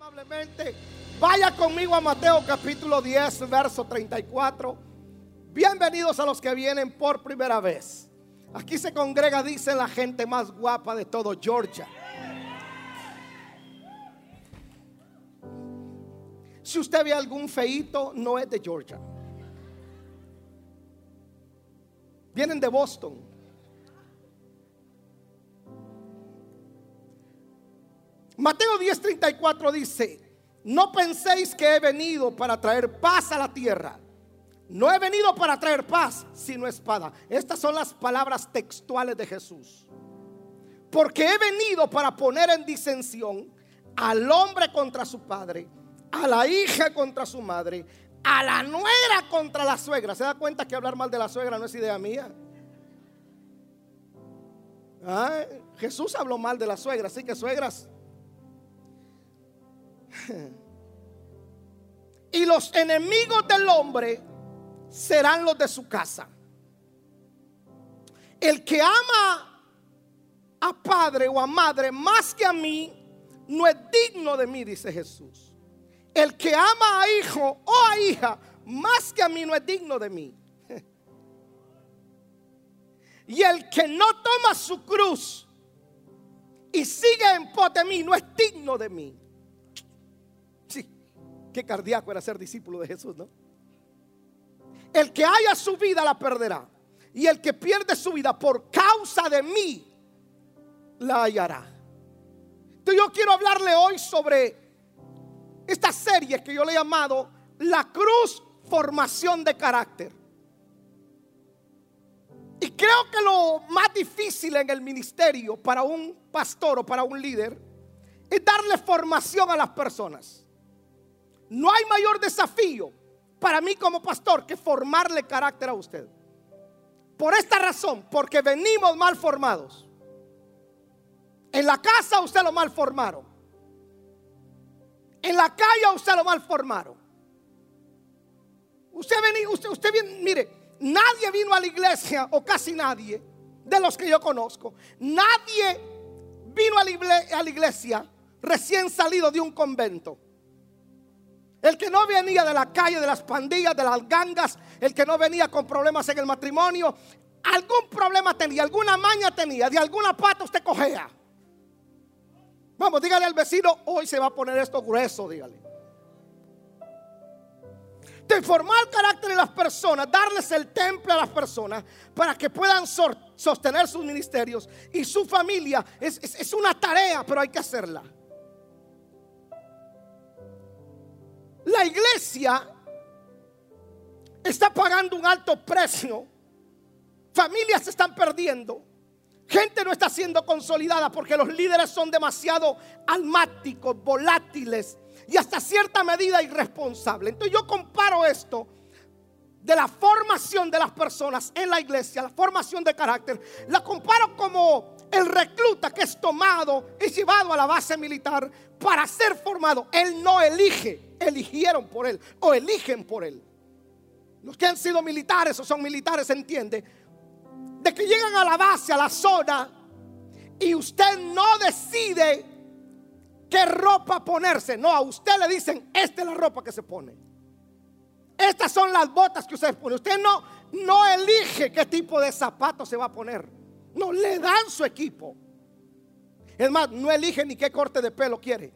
amablemente. Vaya conmigo a Mateo capítulo 10, verso 34. Bienvenidos a los que vienen por primera vez. Aquí se congrega, dice la gente más guapa de todo Georgia. Si usted ve algún feito, no es de Georgia. Vienen de Boston. Mateo 10:34 dice, no penséis que he venido para traer paz a la tierra. No he venido para traer paz, sino espada. Estas son las palabras textuales de Jesús. Porque he venido para poner en disensión al hombre contra su padre, a la hija contra su madre, a la nuera contra la suegra. ¿Se da cuenta que hablar mal de la suegra no es idea mía? Jesús habló mal de la suegra, así que suegras. Y los enemigos del hombre serán los de su casa. El que ama a padre o a madre más que a mí, no es digno de mí, dice Jesús. El que ama a hijo o a hija más que a mí, no es digno de mí. Y el que no toma su cruz y sigue en pos de mí, no es digno de mí. Qué cardíaco era ser discípulo de Jesús, ¿no? El que haya su vida la perderá. Y el que pierde su vida por causa de mí, la hallará. Entonces yo quiero hablarle hoy sobre esta serie que yo le he llamado La Cruz Formación de Carácter. Y creo que lo más difícil en el ministerio para un pastor o para un líder es darle formación a las personas. No hay mayor desafío para mí como pastor que formarle carácter a usted. Por esta razón, porque venimos mal formados. En la casa usted lo mal formaron. En la calle usted lo mal formaron. Usted venía, usted, usted bien, mire, nadie vino a la iglesia, o casi nadie, de los que yo conozco. Nadie vino a la iglesia recién salido de un convento. El que no venía de la calle, de las pandillas, de las gangas, el que no venía con problemas en el matrimonio, algún problema tenía, alguna maña tenía, de alguna pata usted cogea. Vamos, dígale al vecino, hoy se va a poner esto grueso, dígale. De formar carácter en las personas, darles el temple a las personas para que puedan sostener sus ministerios y su familia. es una tarea, pero hay que hacerla. La iglesia está pagando un alto precio. Familias se están perdiendo. Gente no está siendo consolidada porque los líderes son demasiado almáticos, volátiles y hasta cierta medida irresponsables. Entonces yo comparo esto de la formación de las personas en la iglesia, la formación de carácter, la comparo como el recluta que es tomado y llevado a la base militar para ser formado. Él no elige, eligieron por él o eligen por él. Los que han sido militares o son militares entiende de que llegan a la base, a la zona y usted no decide qué ropa ponerse. No, a usted le dicen, esta es la ropa que se pone. Estas son las botas que usted pone. Usted no, no elige qué tipo de zapatos se va a poner. No, le dan su equipo. Es más, no elige ni qué corte de pelo quiere.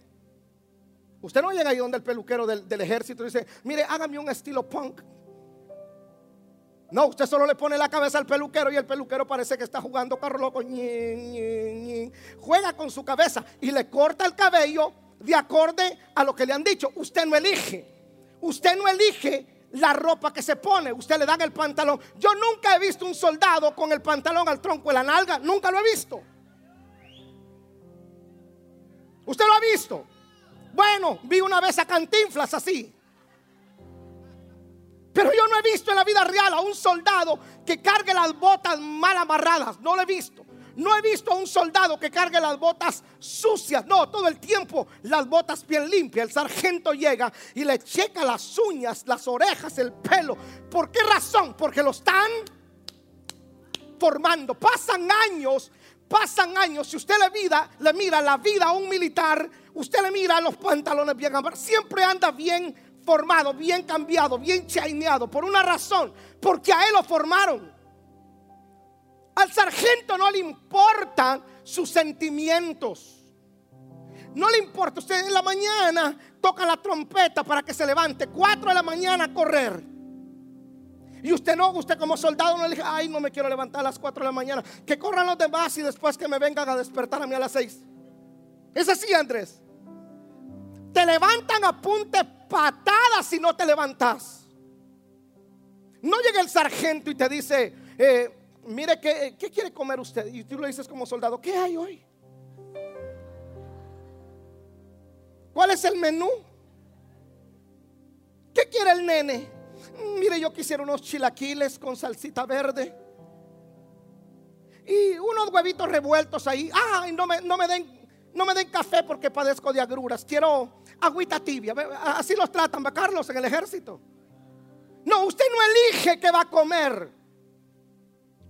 Usted no llega ahí donde el peluquero del, ejército dice, mire, hágame un estilo punk. No, usted solo le pone la cabeza al peluquero y el peluquero parece que está jugando carro loco. Juega con su cabeza y le corta el cabello de acorde a lo que le han dicho. Usted no elige. Usted no elige la ropa que se pone, usted le dan el pantalón. Yo nunca he visto un soldado con el pantalón al tronco de la nalga, nunca lo he visto. ¿Usted lo ha visto? Bueno, vi una vez a Cantinflas así. Pero yo no he visto en la vida real a un soldado que cargue las botas mal amarradas. No lo he visto. No he visto a un soldado que cargue las botas sucias. No, todo el tiempo las botas bien limpias. El sargento llega y le checa las uñas, las orejas, el pelo. ¿Por qué razón? Porque lo están formando. Pasan años, pasan años. Si usted le, vida, le mira la vida a un militar, Usted le mira los pantalones bien siempre anda bien formado, bien cambiado, bien chaineado. Por una razón, porque a él lo formaron. Al sargento no le importan sus sentimientos. No le importa, usted en la mañana toca la trompeta para que se levante, Cuatro de la mañana a correr. Y usted no, usted como soldado no le dice, ay, no me quiero levantar a las 4 de la mañana. Que corran los demás y después que me vengan a despertar a mí a las 6. Es así, Andrés. Te levantan a punte patadas si no te levantas. No llega el sargento y te dice, eh, mire, ¿qué, ¿qué quiere comer usted? Y tú le dices como soldado, ¿qué hay hoy? ¿Cuál es el menú? ¿Qué quiere el nene? Mire, yo quisiera unos chilaquiles con salsita verde. Y unos huevitos revueltos ahí. Ay, no me, no me den no me den café porque padezco de agruras. Quiero agüita tibia. Así los tratan, ¿va Carlos, en el ejército? No, usted no elige qué va a comer.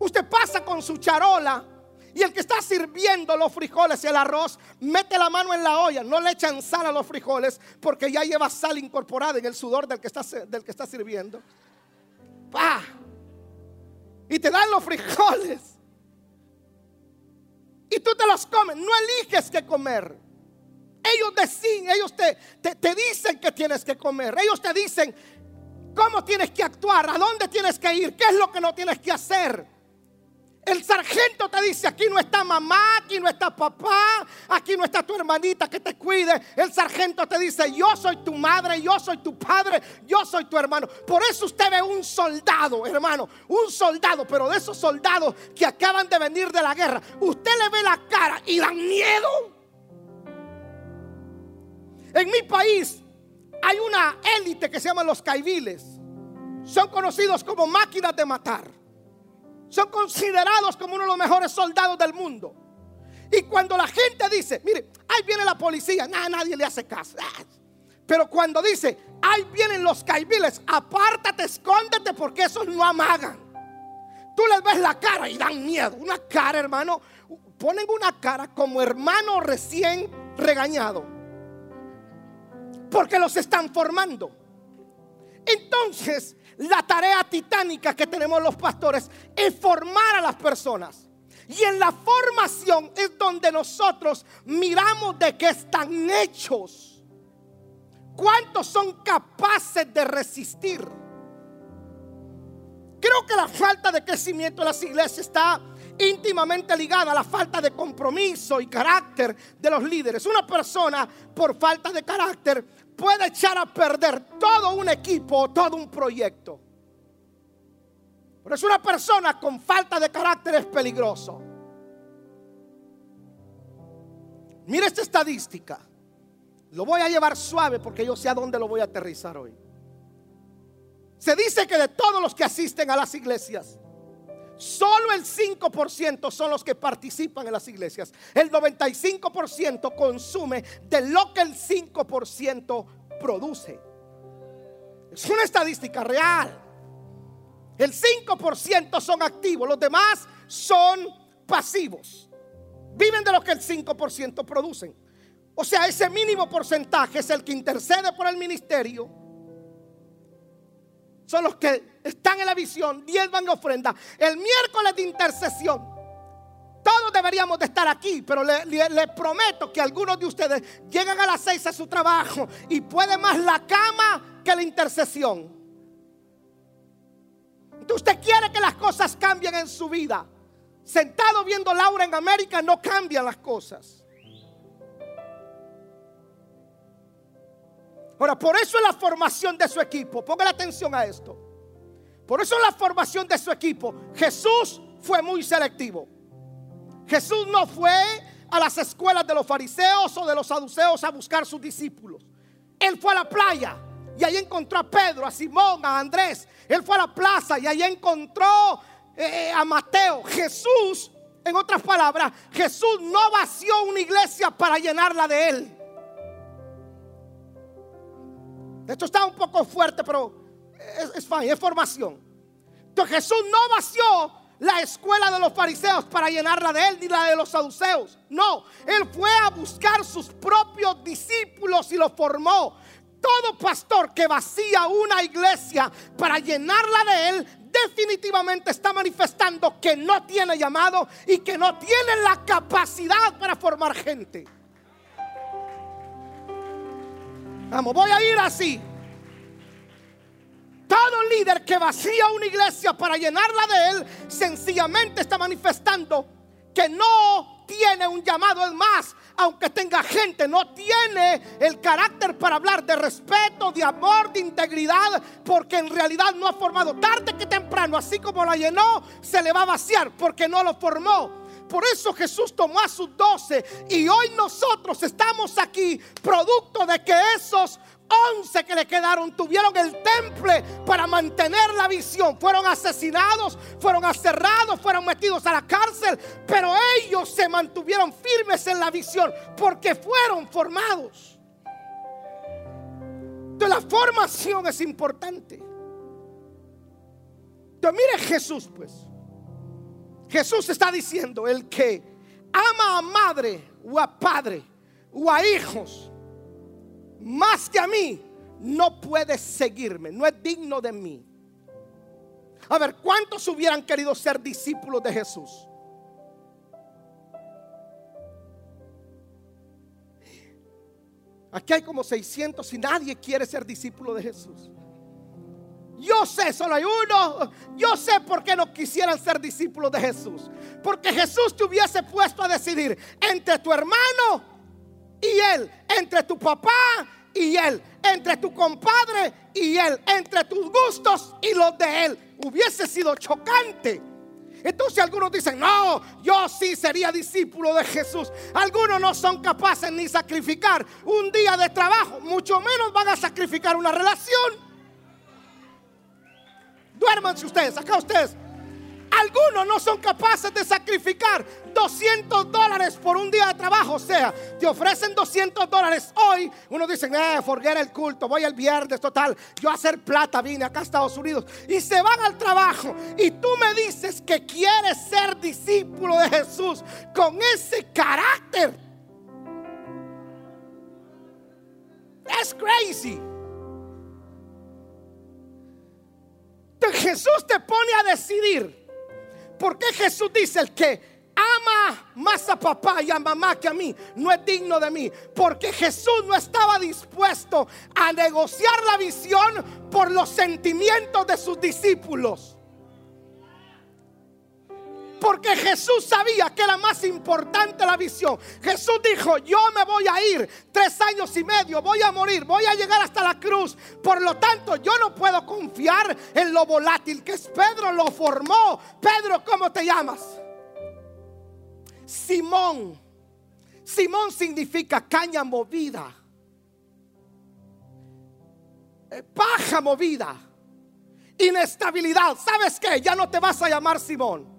Usted pasa con su charola y el que está sirviendo los frijoles y el arroz mete la mano en la olla. No le echan sal a los frijoles porque ya lleva sal incorporada en el sudor del que está, del que está sirviendo. ¡Pah! Y te dan los frijoles. Y tú te los comes. No eliges qué comer. Ellos deciden, ellos te, te, te dicen que tienes que comer. Ellos te dicen cómo tienes que actuar, a dónde tienes que ir, qué es lo que no tienes que hacer. El sargento te dice, aquí no está mamá, aquí no está papá, aquí no está tu hermanita que te cuide. El sargento te dice, yo soy tu madre, yo soy tu padre, yo soy tu hermano. Por eso usted ve un soldado, hermano, un soldado, pero de esos soldados que acaban de venir de la guerra, usted le ve la cara y dan miedo. En mi país hay una élite que se llama los caiviles. Son conocidos como máquinas de matar son considerados como uno de los mejores soldados del mundo. Y cuando la gente dice, mire, ahí viene la policía, nada, nadie le hace caso. Pero cuando dice, ahí vienen los caibiles, apártate, escóndete porque esos no amagan. Tú les ves la cara y dan miedo. Una cara, hermano, ponen una cara como hermano recién regañado. Porque los están formando. Entonces, la tarea titánica que tenemos los pastores es formar a las personas. Y en la formación es donde nosotros miramos de qué están hechos. ¿Cuántos son capaces de resistir? Creo que la falta de crecimiento de las iglesias está íntimamente ligada a la falta de compromiso y carácter de los líderes. Una persona por falta de carácter puede echar a perder todo un equipo todo un proyecto. Pero es una persona con falta de carácter es peligroso. Mira esta estadística. Lo voy a llevar suave porque yo sé a dónde lo voy a aterrizar hoy. Se dice que de todos los que asisten a las iglesias, solo el 5% son los que participan en las iglesias. El 95% consume de lo que el 5% produce. Es una estadística real. El 5% son activos, los demás son pasivos. Viven de lo que el 5% producen. O sea, ese mínimo porcentaje es el que intercede por el ministerio. Son los que están en la visión, van a ofrenda. El miércoles de intercesión, todos deberíamos de estar aquí, pero le, le, prometo que algunos de ustedes llegan a las seis a su trabajo y puede más la cama que la intercesión. Usted quiere que las cosas cambien en su vida. Sentado viendo Laura en América no cambian las cosas. Ahora, por eso es la formación de su equipo. Ponga atención a esto. Por eso es la formación de su equipo. Jesús fue muy selectivo. Jesús no fue a las escuelas de los fariseos o de los saduceos a buscar sus discípulos. Él fue a la playa y ahí encontró a Pedro, a Simón, a Andrés. Él fue a la plaza y ahí encontró eh, a Mateo. Jesús, en otras palabras, Jesús no vació una iglesia para llenarla de él. Esto está un poco fuerte, pero es, es, es formación. Entonces Jesús no vació la escuela de los fariseos para llenarla de él, ni la de los saduceos. No, él fue a buscar sus propios discípulos y los formó. Todo pastor que vacía una iglesia para llenarla de él, definitivamente está manifestando que no tiene llamado y que no tiene la capacidad para formar gente. Vamos, voy a ir así. Todo líder que vacía una iglesia para llenarla de él, sencillamente está manifestando que no tiene un llamado. Es más, aunque tenga gente, no tiene el carácter para hablar de respeto, de amor, de integridad, porque en realidad no ha formado tarde que temprano, así como la llenó, se le va a vaciar porque no lo formó. Por eso Jesús tomó a sus doce y hoy nosotros estamos aquí producto de que esos once que le quedaron tuvieron el temple para mantener la visión. Fueron asesinados, fueron aserrados, fueron metidos a la cárcel, pero ellos se mantuvieron firmes en la visión porque fueron formados. Entonces la formación es importante. Entonces mire Jesús pues. Jesús está diciendo, el que ama a madre o a padre o a hijos más que a mí, no puede seguirme, no es digno de mí. A ver, ¿cuántos hubieran querido ser discípulos de Jesús? Aquí hay como 600 y nadie quiere ser discípulo de Jesús. Yo sé, solo hay uno. Yo sé por qué no quisieran ser discípulos de Jesús. Porque Jesús te hubiese puesto a decidir entre tu hermano y él, entre tu papá y él, entre tu compadre y él, entre tus gustos y los de él. Hubiese sido chocante. Entonces algunos dicen, no, yo sí sería discípulo de Jesús. Algunos no son capaces ni sacrificar un día de trabajo, mucho menos van a sacrificar una relación. Duérmanse ustedes, acá ustedes. Algunos no son capaces de sacrificar 200 dólares por un día de trabajo. O sea, te ofrecen 200 dólares hoy. Uno dice, eh, forget el culto, voy el viernes, total. Yo a hacer plata vine acá a Estados Unidos. Y se van al trabajo. Y tú me dices que quieres ser discípulo de Jesús con ese carácter. Es crazy. Jesús te pone a decidir. Porque Jesús dice el que ama más a papá y a mamá que a mí, no es digno de mí. Porque Jesús no estaba dispuesto a negociar la visión por los sentimientos de sus discípulos. Porque Jesús sabía que era más importante la visión. Jesús dijo, yo me voy a ir tres años y medio, voy a morir, voy a llegar hasta la cruz. Por lo tanto, yo no puedo confiar en lo volátil que es Pedro, lo formó. Pedro, ¿cómo te llamas? Simón. Simón significa caña movida. Eh, paja movida. Inestabilidad. ¿Sabes qué? Ya no te vas a llamar Simón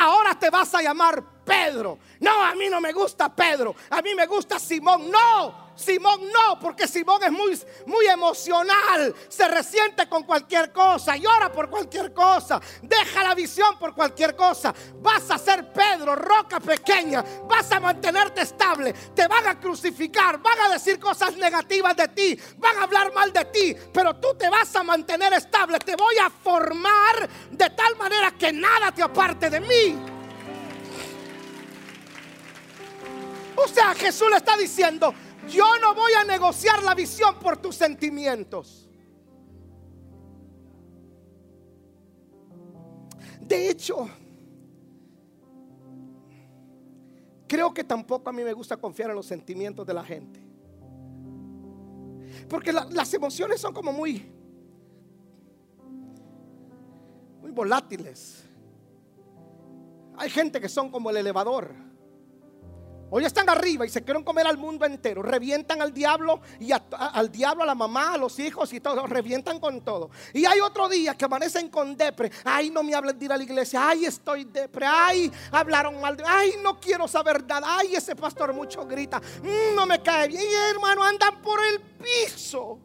ahora te vas a llamar Pedro. No, a mí no me gusta Pedro, a mí me gusta Simón. No, Simón no, porque Simón es muy, muy emocional, se resiente con cualquier cosa, llora por cualquier cosa, deja la visión por cualquier cosa. Vas a ser Pedro, roca pequeña, vas a mantenerte estable, te van a crucificar, van a decir cosas negativas de ti, van a hablar mal de ti, pero tú te vas a mantener estable, te voy a formar de tal manera que nada te aparte de mí. O sea, Jesús le está diciendo, yo no voy a negociar la visión por tus sentimientos. De hecho, creo que tampoco a mí me gusta confiar en los sentimientos de la gente. Porque las emociones son como muy, muy volátiles. Hay gente que son como el elevador Hoy están arriba y se quieren comer al mundo entero. Revientan al diablo y al diablo, a la mamá, a los hijos y todo. Revientan con todo. Y hay otro día que amanecen con depre. Ay, no me hablen de ir a la iglesia. Ay, estoy depre. Ay, hablaron mal. Ay, no quiero saber nada. Ay, ese pastor mucho grita. Mm, no me cae bien. Y hermano, andan por el piso.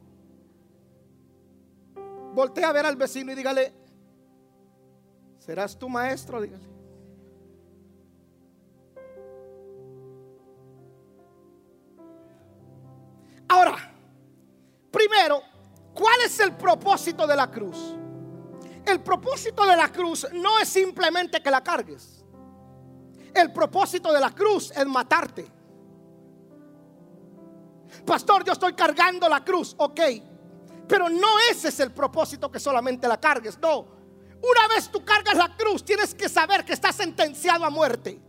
Voltea a ver al vecino y dígale, ¿Serás tu maestro? Dígale. Ahora, primero, ¿cuál es el propósito de la cruz? El propósito de la cruz no es simplemente que la cargues. El propósito de la cruz es matarte. Pastor, yo estoy cargando la cruz, ok. Pero no ese es el propósito que solamente la cargues, no. Una vez tú cargas la cruz, tienes que saber que estás sentenciado a muerte.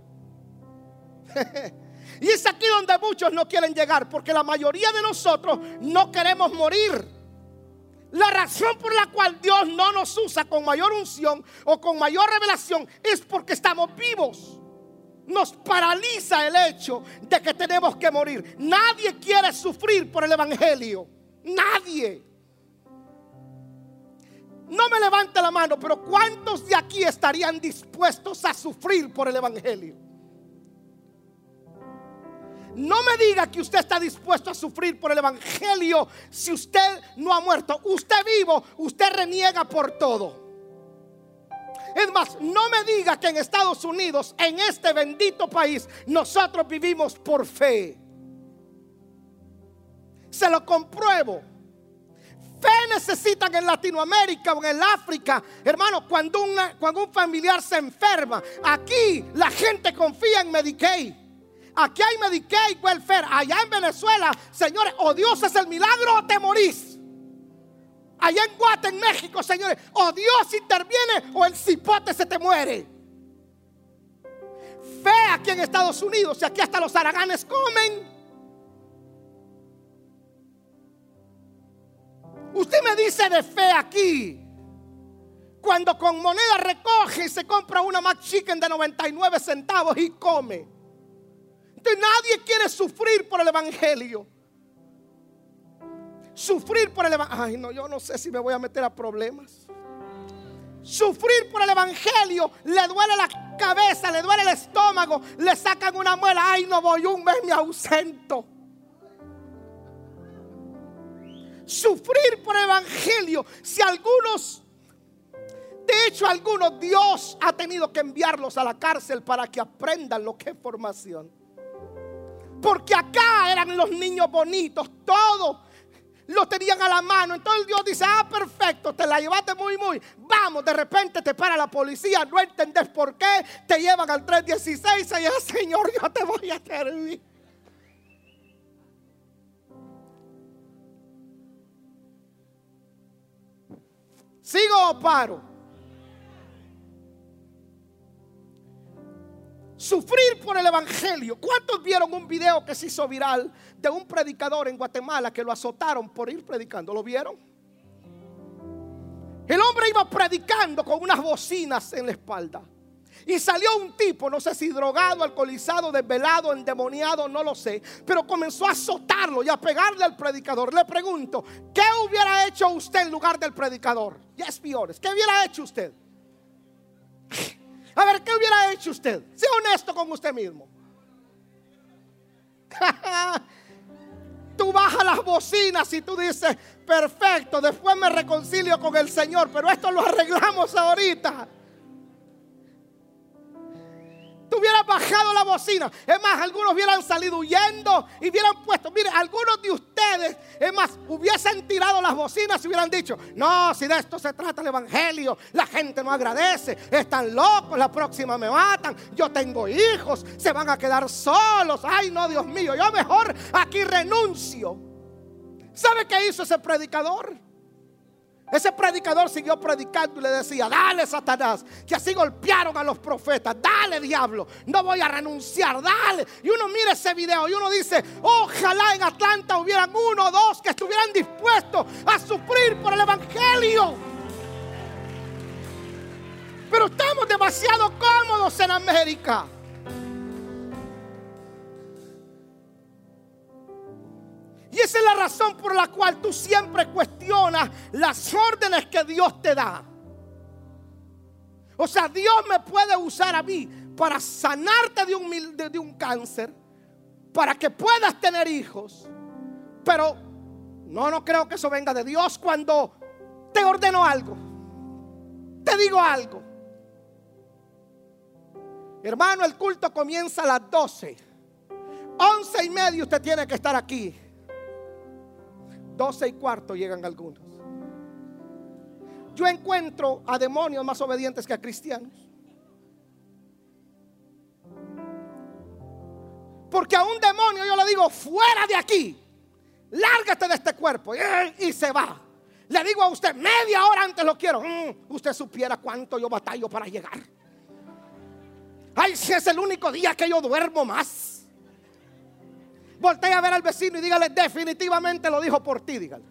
y es aquí donde muchos no quieren llegar, porque la mayoría de nosotros no queremos morir. La razón por la cual Dios no nos usa con mayor unción o con mayor revelación es porque estamos vivos. Nos paraliza el hecho de que tenemos que morir. Nadie quiere sufrir por el Evangelio. Nadie. No me levante la mano, pero ¿cuántos de aquí estarían dispuestos a sufrir por el Evangelio? No me diga que usted está dispuesto a sufrir por el Evangelio si usted no ha muerto. Usted vivo, usted reniega por todo. Es más, no me diga que en Estados Unidos, en este bendito país, nosotros vivimos por fe. Se lo compruebo. Fe necesitan en Latinoamérica o en África. Hermano, cuando, cuando un familiar se enferma, aquí la gente confía en Medicaid. Aquí hay Medicaid, welfare. Allá en Venezuela, señores, o Dios es el milagro o te morís. Allá en Guate, en México, señores, o Dios interviene o el cipote se te muere. Fe aquí en Estados Unidos, y aquí hasta los araganes comen. Usted me dice de fe aquí. Cuando con moneda recoge y se compra una Chicken de 99 centavos y come nadie quiere sufrir por el Evangelio. Sufrir por el Evangelio. Ay, no, yo no sé si me voy a meter a problemas. Sufrir por el Evangelio, le duele la cabeza, le duele el estómago, le sacan una muela. Ay, no voy un mes, me ausento. Sufrir por el Evangelio. Si algunos de hecho, algunos Dios ha tenido que enviarlos a la cárcel para que aprendan lo que es formación. Porque acá eran los niños bonitos, todos lo tenían a la mano. Entonces Dios dice, ah, perfecto, te la llevaste muy, muy. Vamos, de repente te para la policía, no entendés por qué, te llevan al 316 y dice, Señor, yo te voy a servir. ¿Sigo o paro? Sufrir por el Evangelio. ¿Cuántos vieron un video que se hizo viral de un predicador en Guatemala que lo azotaron por ir predicando? ¿Lo vieron? El hombre iba predicando con unas bocinas en la espalda. Y salió un tipo, no sé si drogado, alcoholizado, desvelado, endemoniado, no lo sé. Pero comenzó a azotarlo y a pegarle al predicador. Le pregunto, ¿qué hubiera hecho usted en lugar del predicador? Ya es peor. ¿Qué hubiera hecho usted? A ver, ¿qué hubiera hecho usted? Sea honesto con usted mismo. tú bajas las bocinas y tú dices, perfecto, después me reconcilio con el Señor, pero esto lo arreglamos ahorita hubiera bajado la bocina. Es más, algunos hubieran salido huyendo y hubieran puesto, mire, algunos de ustedes, es más, hubiesen tirado las bocinas y hubieran dicho, no, si de esto se trata el Evangelio, la gente no agradece, están locos, la próxima me matan, yo tengo hijos, se van a quedar solos, ay no, Dios mío, yo mejor aquí renuncio. ¿Sabe qué hizo ese predicador? Ese predicador siguió predicando y le decía, dale Satanás, que así golpearon a los profetas, dale diablo, no voy a renunciar, dale. Y uno mira ese video y uno dice, ojalá en Atlanta hubieran uno o dos que estuvieran dispuestos a sufrir por el Evangelio. Pero estamos demasiado cómodos en América. Y esa es la razón por la cual tú siempre cuestionas las órdenes que Dios te da. O sea, Dios me puede usar a mí para sanarte de un, de, un cáncer, para que puedas tener hijos. Pero no, no creo que eso venga de Dios cuando te ordeno algo, te digo algo. Hermano, el culto comienza a las 12. Once y medio usted tiene que estar aquí. 12 y cuarto llegan algunos. Yo encuentro a demonios más obedientes que a cristianos. Porque a un demonio yo le digo, fuera de aquí, lárgate de este cuerpo. Y se va. Le digo a usted, media hora antes lo quiero. Mm, usted supiera cuánto yo batallo para llegar. Ay, si es el único día que yo duermo más. Voltea a ver al vecino y dígale, definitivamente lo dijo por ti, dígale.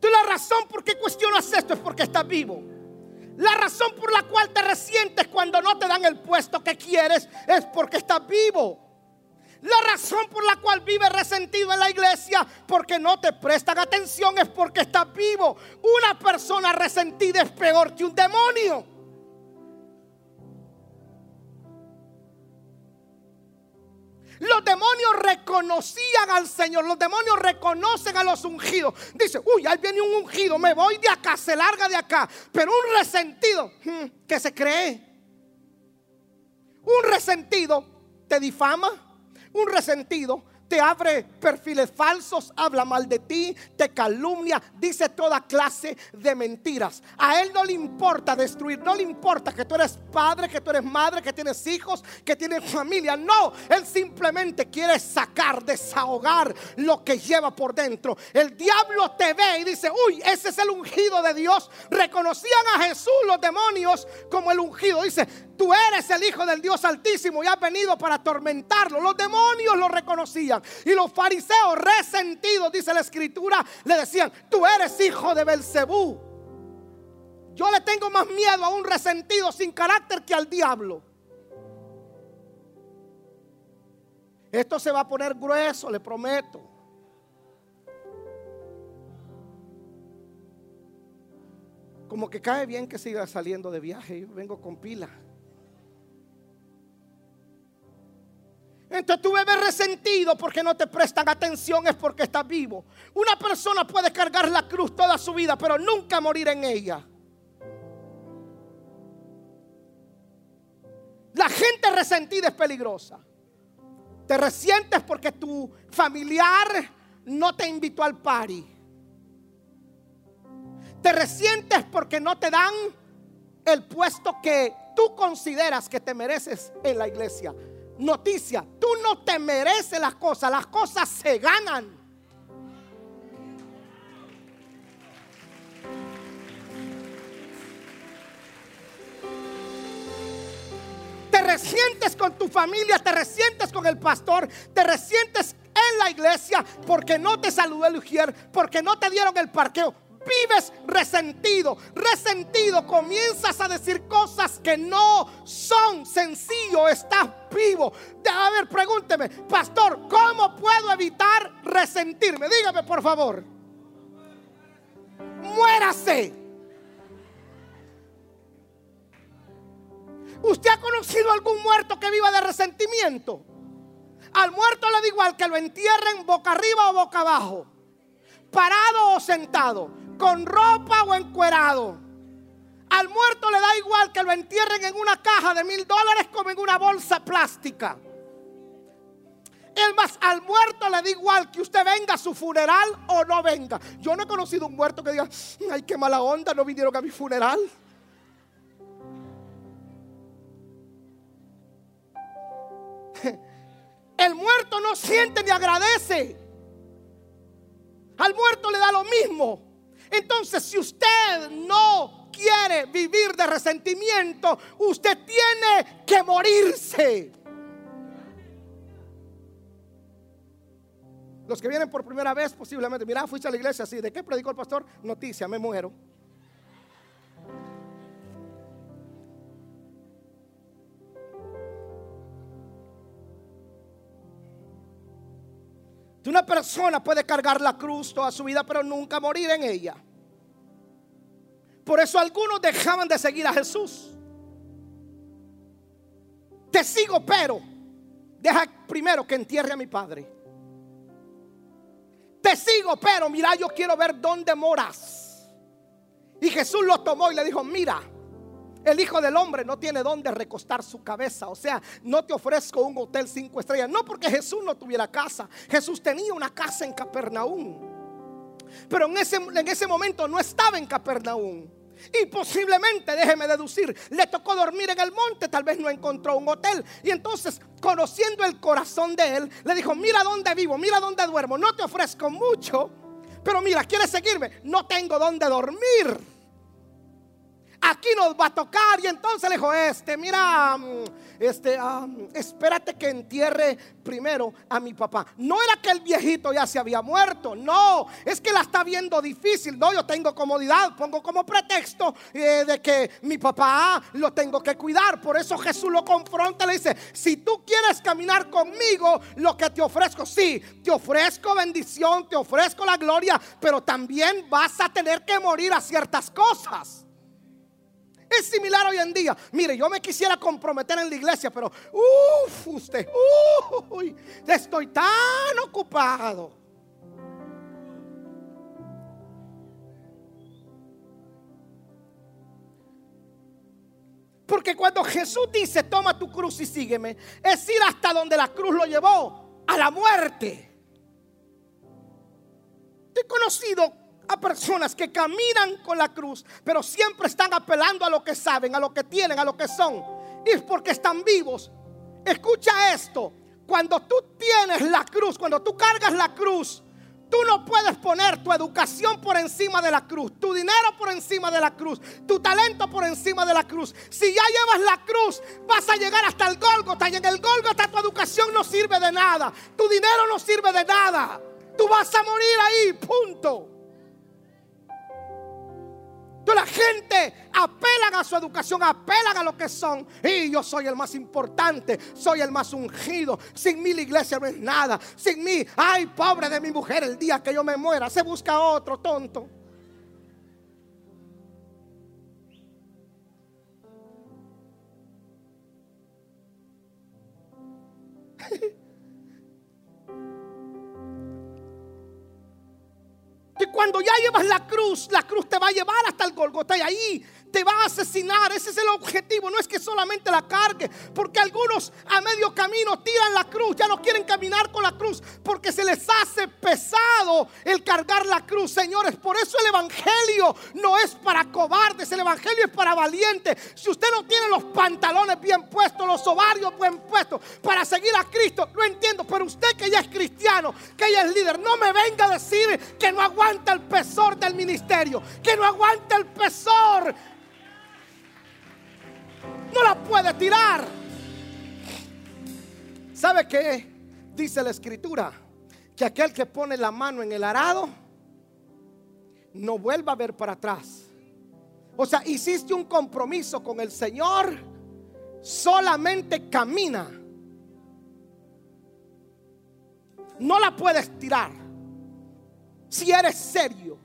Tú la razón por qué cuestionas esto es porque estás vivo. La razón por la cual te resientes cuando no te dan el puesto que quieres es porque estás vivo. La razón por la cual vives resentido en la iglesia porque no te prestan atención es porque estás vivo. Una persona resentida es peor que un demonio. Los demonios reconocían al Señor. Los demonios reconocen a los ungidos. Dice, uy, ahí viene un ungido. Me voy de acá, se larga de acá. Pero un resentido hmm, que se cree. Un resentido te difama. Un resentido te abre perfiles falsos, habla mal de ti, te calumnia, dice toda clase de mentiras. A él no le importa destruir, no le importa que tú eres padre, que tú eres madre, que tienes hijos, que tienes familia. No, él simplemente quiere sacar, desahogar lo que lleva por dentro. El diablo te ve y dice, uy, ese es el ungido de Dios. Reconocían a Jesús los demonios como el ungido. Dice, tú eres el hijo del Dios altísimo y has venido para atormentarlo. Los demonios lo reconocían. Y los fariseos resentidos, dice la escritura, le decían, tú eres hijo de Belcebú. Yo le tengo más miedo a un resentido sin carácter que al diablo. Esto se va a poner grueso, le prometo. Como que cae bien que siga saliendo de viaje. Yo vengo con pila. Entonces tú bebes resentido porque no te prestan atención, es porque estás vivo. Una persona puede cargar la cruz toda su vida, pero nunca morir en ella. La gente resentida es peligrosa. Te resientes porque tu familiar no te invitó al party. Te resientes porque no te dan el puesto que tú consideras que te mereces en la iglesia noticia, tú no te mereces las cosas, las cosas se ganan. Te resientes con tu familia, te resientes con el pastor, te resientes en la iglesia porque no te saludó el ujier, porque no te dieron el parqueo vives resentido, resentido, comienzas a decir cosas que no son sencillo, estás vivo. A ver, pregúnteme, pastor, ¿cómo puedo evitar resentirme? Dígame, por favor. Muérase. ¿Usted ha conocido algún muerto que viva de resentimiento? Al muerto le da igual que lo entierren boca arriba o boca abajo, parado o sentado con ropa o encuerado. Al muerto le da igual que lo entierren en una caja de mil dólares como en una bolsa plástica. Es más, al muerto le da igual que usted venga a su funeral o no venga. Yo no he conocido un muerto que diga, ay, qué mala onda, no vinieron a mi funeral. El muerto no siente ni agradece. Al muerto le da lo mismo. Entonces, si usted no quiere vivir de resentimiento, usted tiene que morirse. Los que vienen por primera vez, posiblemente, mira, fuiste a la iglesia así, ¿de qué predicó el pastor? Noticia, me muero. Una persona puede cargar la cruz toda su vida, pero nunca morir en ella. Por eso algunos dejaban de seguir a Jesús. Te sigo, pero deja primero que entierre a mi padre. Te sigo, pero mira, yo quiero ver dónde moras. Y Jesús lo tomó y le dijo, mira, el Hijo del Hombre no tiene dónde recostar su cabeza. O sea, no te ofrezco un hotel cinco estrellas. No porque Jesús no tuviera casa. Jesús tenía una casa en Capernaum. Pero en ese, en ese momento no estaba en Capernaum. Y posiblemente, déjeme deducir, le tocó dormir en el monte, tal vez no encontró un hotel. Y entonces, conociendo el corazón de él, le dijo, mira dónde vivo, mira dónde duermo, no te ofrezco mucho, pero mira, ¿quieres seguirme? No tengo dónde dormir aquí nos va a tocar. Y entonces le dijo, este, mira, mm, este, espérate que entierre primero a mi papá. No era que el viejito ya se había muerto, no, es que la está viendo difícil. No, yo tengo comodidad, pongo como pretexto eh, de que mi papá lo tengo que cuidar. Por eso Jesús lo confronta, le dice, si tú quieres caminar conmigo, lo que te ofrezco, sí, te ofrezco bendición, te ofrezco la gloria, pero también vas a tener que morir a ciertas cosas. Es similar hoy en día. Mire, yo me quisiera comprometer en la iglesia, pero uff, usted, uy, estoy tan ocupado. Porque cuando Jesús dice, toma tu cruz y sígueme, es ir hasta donde la cruz lo llevó, a la muerte. He conocido a personas que caminan con la cruz, pero siempre están apelando a lo que saben, a lo que tienen, a lo que son. Y es porque están vivos. Escucha esto. Cuando tú tienes la cruz, cuando tú cargas la cruz, Tú no puedes poner tu educación por encima de la cruz, tu dinero por encima de la cruz, tu talento por encima de la cruz. Si ya llevas la cruz, vas a llegar hasta el Gólgota y en el Gólgota tu educación no sirve de nada, tu dinero no sirve de nada. Tú vas a morir ahí, punto la gente apelan a su educación, apelan a lo que son. Y yo soy el más importante, soy el más ungido. Sin mí la iglesia no es nada. Sin mí, ay, pobre de mi mujer, el día que yo me muera, se busca otro tonto. Cuando ya llevas la cruz, la cruz te va a llevar hasta el Golgota y ahí te va a asesinar. Ese es el objetivo. No es que solamente la cargue. Porque algunos a medio camino tiran la cruz. Ya no quieren caminar con la cruz. Porque se les hace pesado el cargar la cruz. Señores, por eso el Evangelio no es para cobardes. El Evangelio es para valientes. Si usted no tiene los pantalones bien puestos, los ovarios bien puestos para seguir a Cristo, no entiendo. Pero usted que ya es cristiano, que ya es líder, no me venga a decir que no aguanta el pesor del ministerio. Que no aguanta el pesor no la puede tirar. ¿Sabe qué? Dice la escritura que aquel que pone la mano en el arado no vuelva a ver para atrás. O sea, hiciste un compromiso con el Señor, solamente camina. No la puedes tirar si eres serio.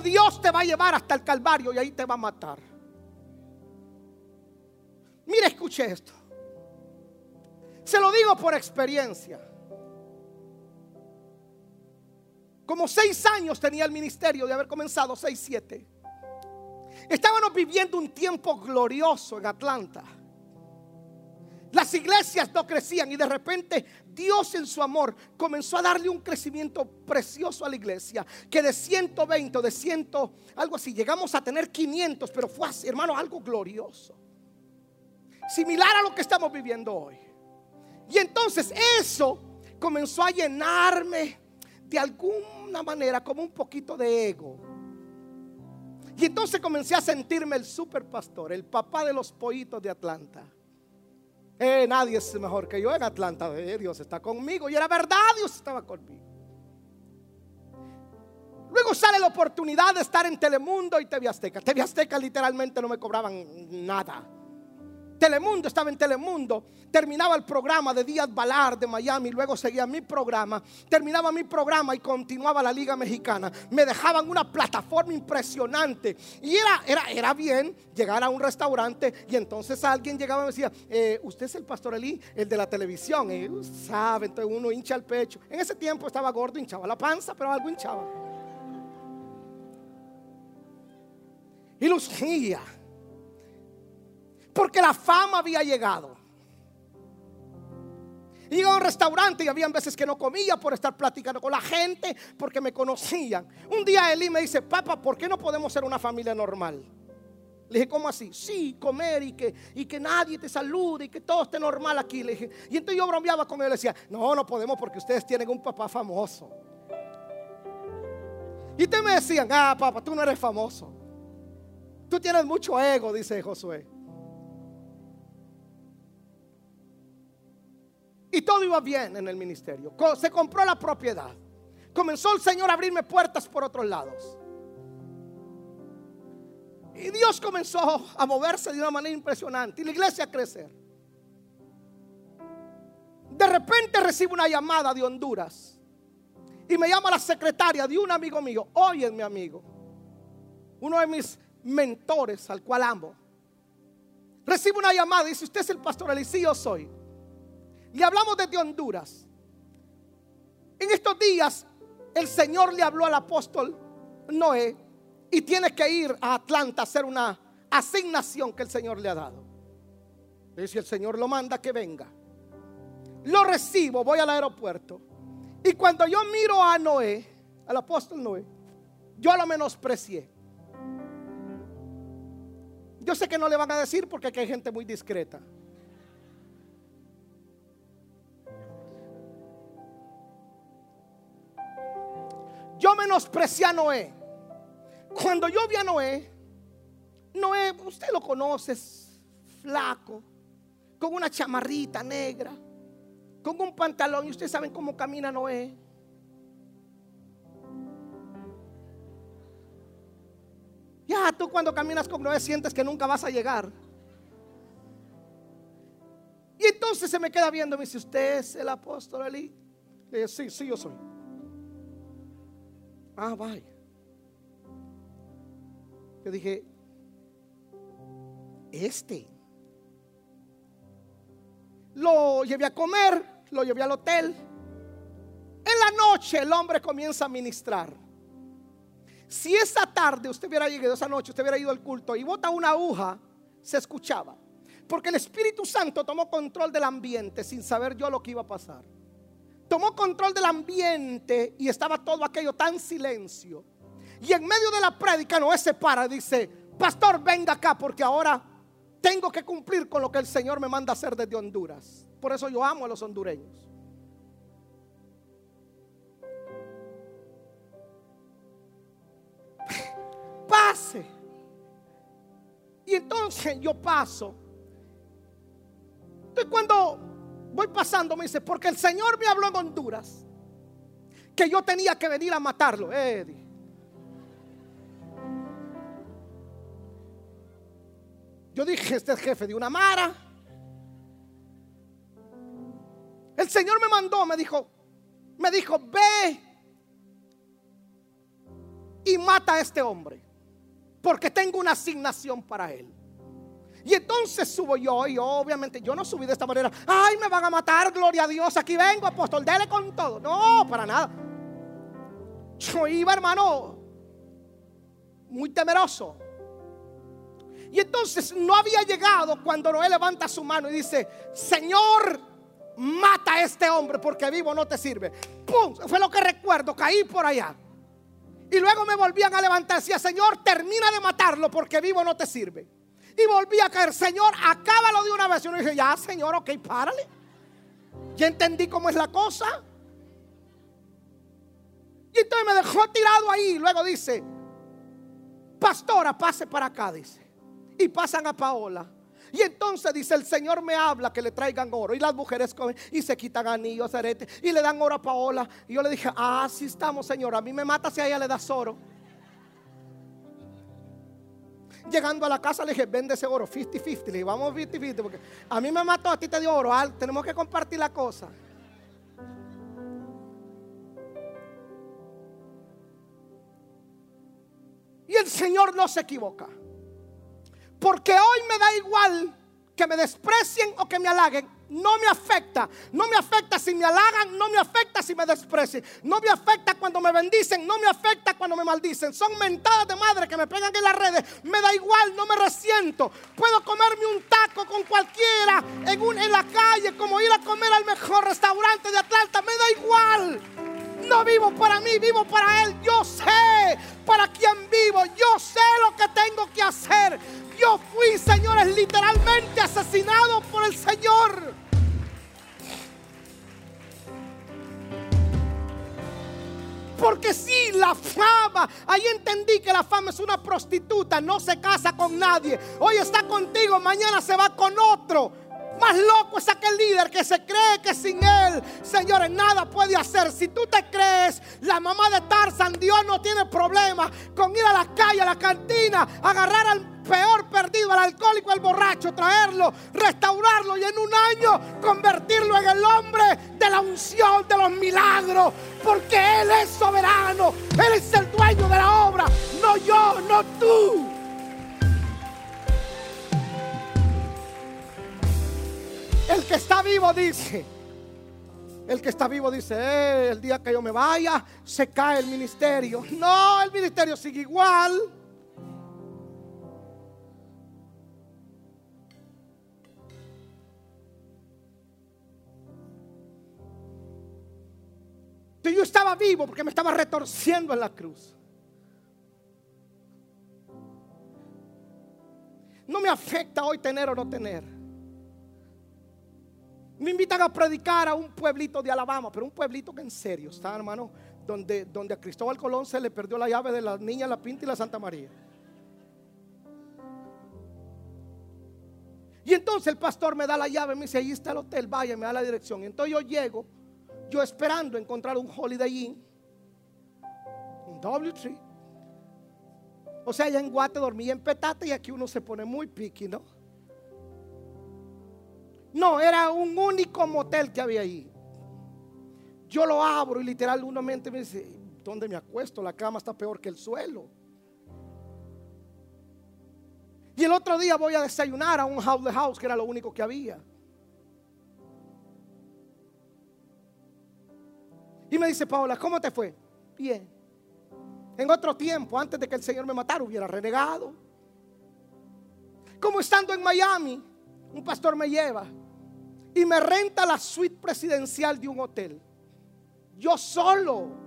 Dios te va a llevar hasta el Calvario y ahí te va a matar. Mire, escuche esto. Se lo digo por experiencia. Como seis años tenía el ministerio de haber comenzado, seis, siete. Estábamos viviendo un tiempo glorioso en Atlanta. Las iglesias no crecían y de repente Dios en su amor comenzó a darle un crecimiento precioso a la iglesia. Que de 120, de 100, algo así, llegamos a tener 500, pero fue así, hermano, algo glorioso. Similar a lo que estamos viviendo hoy. Y entonces eso comenzó a llenarme de alguna manera como un poquito de ego. Y entonces comencé a sentirme el super pastor, el papá de los pollitos de Atlanta. Eh, nadie es mejor que yo en Atlanta. Eh, Dios está conmigo. Y era verdad, Dios estaba conmigo. Luego sale la oportunidad de estar en Telemundo y TV Azteca. TV Azteca literalmente no me cobraban nada. Telemundo, estaba en Telemundo. Terminaba el programa de Díaz Balar de Miami, luego seguía mi programa. Terminaba mi programa y continuaba la Liga Mexicana. Me dejaban una plataforma impresionante. Y era, era, era bien llegar a un restaurante y entonces alguien llegaba y me decía, eh, usted es el pastor Elí, el de la televisión. Y sabe, entonces uno hincha el pecho. En ese tiempo estaba gordo, hinchaba la panza, pero algo hinchaba. Y lucía porque la fama había llegado. Y a un restaurante y había veces que no comía por estar platicando con la gente porque me conocían. Un día Eli me dice, papá, ¿por qué no podemos ser una familia normal? Le dije, ¿cómo así? Sí, comer y que, y que nadie te salude y que todo esté normal aquí. Le dije, y entonces yo bromeaba con él y le decía, no, no podemos porque ustedes tienen un papá famoso. Y te me decían, ah, papá, tú no eres famoso. Tú tienes mucho ego, dice Josué. Y todo iba bien en el ministerio. Se compró la propiedad. Comenzó el Señor a abrirme puertas por otros lados. Y Dios comenzó a moverse de una manera impresionante y la iglesia a crecer. De repente recibo una llamada de Honduras y me llama la secretaria de un amigo mío. Hoy es mi amigo, uno de mis mentores al cual amo. Recibo una llamada y dice: Usted es el pastor Eliseo, soy. Le hablamos desde Honduras. En estos días el Señor le habló al apóstol Noé y tiene que ir a Atlanta a hacer una asignación que el Señor le ha dado. Y si el Señor lo manda, que venga. Lo recibo, voy al aeropuerto. Y cuando yo miro a Noé, al apóstol Noé, yo lo menosprecié. Yo sé que no le van a decir porque aquí hay gente muy discreta. Yo menosprecié a Noé. Cuando yo vi a Noé, Noé, usted lo conoce, flaco, con una chamarrita negra, con un pantalón, y ustedes saben cómo camina Noé. Ya tú cuando caminas con Noé sientes que nunca vas a llegar. Y entonces se me queda viendo, me dice, ¿usted es el apóstol Ali? Le dije, sí, sí, yo soy. Ah, vaya. Yo dije, este. Lo llevé a comer, lo llevé al hotel. En la noche el hombre comienza a ministrar. Si esa tarde usted hubiera llegado, esa noche usted hubiera ido al culto y bota una aguja, se escuchaba. Porque el Espíritu Santo tomó control del ambiente sin saber yo lo que iba a pasar tomó control del ambiente y estaba todo aquello tan silencio. Y en medio de la prédica Noé se para dice, pastor, venga acá porque ahora tengo que cumplir con lo que el Señor me manda hacer desde Honduras. Por eso yo amo a los hondureños. Pase. Y entonces yo paso. Entonces cuando voy pasando, me dice, porque el Señor me habló en Honduras que yo tenía que venir a matarlo. Eddie. Yo dije, este es jefe de una mara. El Señor me mandó, me dijo, me dijo, ve y mata a este hombre, porque tengo una asignación para él. Y entonces subo yo y obviamente yo no subí de esta manera. Ay, me van a matar, gloria a Dios. Aquí vengo, apóstol, dele con todo. No, para nada. Yo iba, hermano, muy temeroso. Y entonces no había llegado cuando Noé levanta su mano y dice, Señor, mata a este hombre porque vivo no te sirve. ¡Pum! Fue lo que recuerdo, caí por allá. Y luego me volvían a levantar y decía, Señor, termina de matarlo porque vivo no te sirve. Y volví a caer, Señor, acábalo de una vez. Y uno dije, ya, Señor, ok, párale. Ya entendí cómo es la cosa. Y entonces me dejó tirado ahí. Luego dice, pastora, pase para acá, dice. Y pasan a Paola. Y entonces dice, el Señor me habla que le traigan oro. Y las mujeres comen y se quitan anillos, aretes. Y le dan oro a Paola. Y yo le dije, ah, sí estamos, Señor. A mí me mata si a ella le das oro. Llegando a la casa le dije, vende ese oro, 50-50. Le dije, vamos 50-50 porque a mí me mató, a ti te dio oro. tenemos que compartir la cosa. Y el Señor no se equivoca. Porque hoy me da igual que me desprecien o que me halaguen no me afecta. No me afecta si me halagan, no me afecta si me desprecian. No me afecta cuando me bendicen, no me afecta cuando me maldicen. Son mentadas de madre que me pegan en las redes. Me da igual, no me resiento. Puedo comerme un taco con cualquiera en, un, en la calle, como ir a comer al mejor restaurante de Atlanta. Me da igual. No vivo para mí, vivo para Él. Yo sé para quién vivo. Yo sé lo que tengo que hacer. Yo fui, señores, literalmente asesinado por el Señor. Porque si la fama, ahí entendí que la fama es una prostituta, no se casa con nadie. Hoy está contigo, mañana se va con otro. Más loco es aquel líder que se cree que sin él, señores, nada puede hacer. Si tú te crees la mamá de Tarzan, Dios no tiene problema con ir a la calle, a la cantina, agarrar al peor perdido, al alcohólico, al borracho, traerlo, restaurarlo y en un año convertirlo en el hombre de la unción, de los milagros. Porque Él es soberano, Él es el dueño de la obra, no yo, no tú. El que está vivo dice, el que está vivo dice, eh, el día que yo me vaya, se cae el ministerio. No, el ministerio sigue igual. yo estaba vivo porque me estaba retorciendo en la cruz. No me afecta hoy tener o no tener. Me invitan a predicar a un pueblito de Alabama, pero un pueblito que en serio está, hermano, donde, donde a Cristóbal Colón se le perdió la llave de la niña La Pinta y la Santa María. Y entonces el pastor me da la llave, me dice, ahí está el hotel, vaya, me da la dirección. Y entonces yo llego yo esperando encontrar un Holiday Inn, un W3. O sea, allá en Guate dormía en petate y aquí uno se pone muy piqui, ¿no? No, era un único motel que había ahí. Yo lo abro y literalmente me dice, ¿dónde me acuesto? La cama está peor que el suelo. Y el otro día voy a desayunar a un house house que era lo único que había. Y me dice Paola, ¿cómo te fue? Bien. En otro tiempo, antes de que el Señor me matara, hubiera renegado. Como estando en Miami, un pastor me lleva y me renta la suite presidencial de un hotel. Yo solo.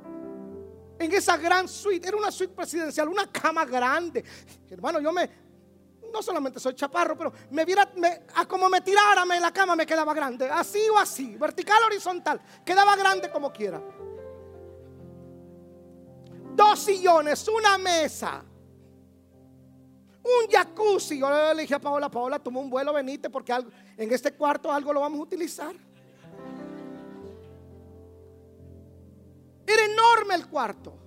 En esa gran suite, era una suite presidencial, una cama grande. Hermano, yo me, no solamente soy chaparro, pero me viera, a como me tirara en la cama me quedaba grande, así o así, vertical, horizontal, quedaba grande como quiera. Dos sillones, una mesa, un jacuzzi. Yo le dije a Paola, Paola, toma un vuelo, venite, porque en este cuarto algo lo vamos a utilizar. Era enorme el cuarto.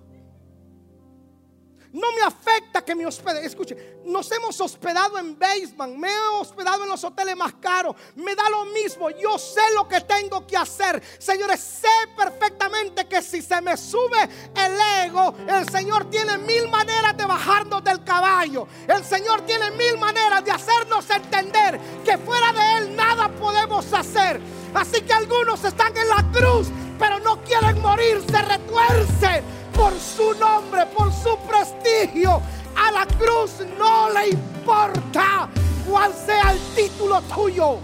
No me afecta que me hospede. Escuche, nos hemos hospedado en basement, me he hospedado en los hoteles más caros. Me da lo mismo. Yo sé lo que tengo que hacer. Señores, sé perfectamente que si se me sube el ego, el Señor tiene mil maneras de bajarnos del caballo. El Señor tiene mil maneras Así que algunos están en la cruz, pero no quieren morir, se retuercen por su nombre, por su prestigio. A la cruz no le importa cuál sea el título tuyo.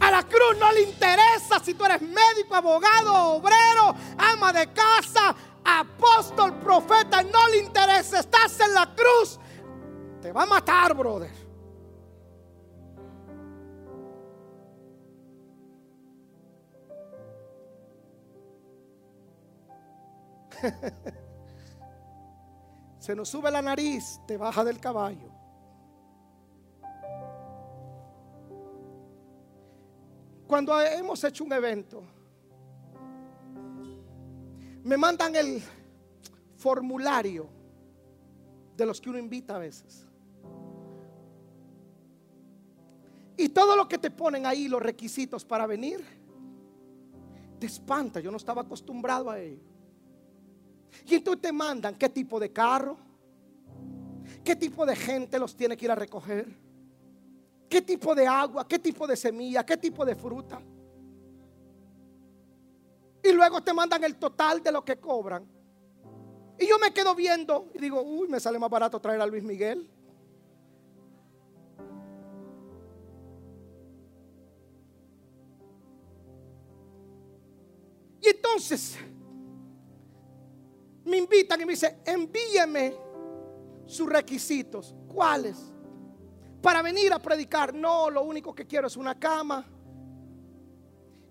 A la cruz no le interesa si tú eres médico, abogado, obrero, ama de casa, apóstol, profeta. No le interesa. Estás en la cruz. Te va a matar, brother. Se nos sube la nariz, te baja del caballo. Cuando hemos hecho un evento, me mandan el formulario de los que uno invita a veces. Y todo lo que te ponen ahí, los requisitos para venir, te espanta. Yo no estaba acostumbrado a ello. Y entonces te mandan qué tipo de carro, qué tipo de gente los tiene que ir a recoger, qué tipo de agua, qué tipo de semilla, qué tipo de fruta. Y luego te mandan el total de lo que cobran. Y yo me quedo viendo y digo, uy, me sale más barato traer a Luis Miguel. Y entonces me invitan y me dicen, envíeme sus requisitos. ¿Cuáles? Para venir a predicar. No, lo único que quiero es una cama.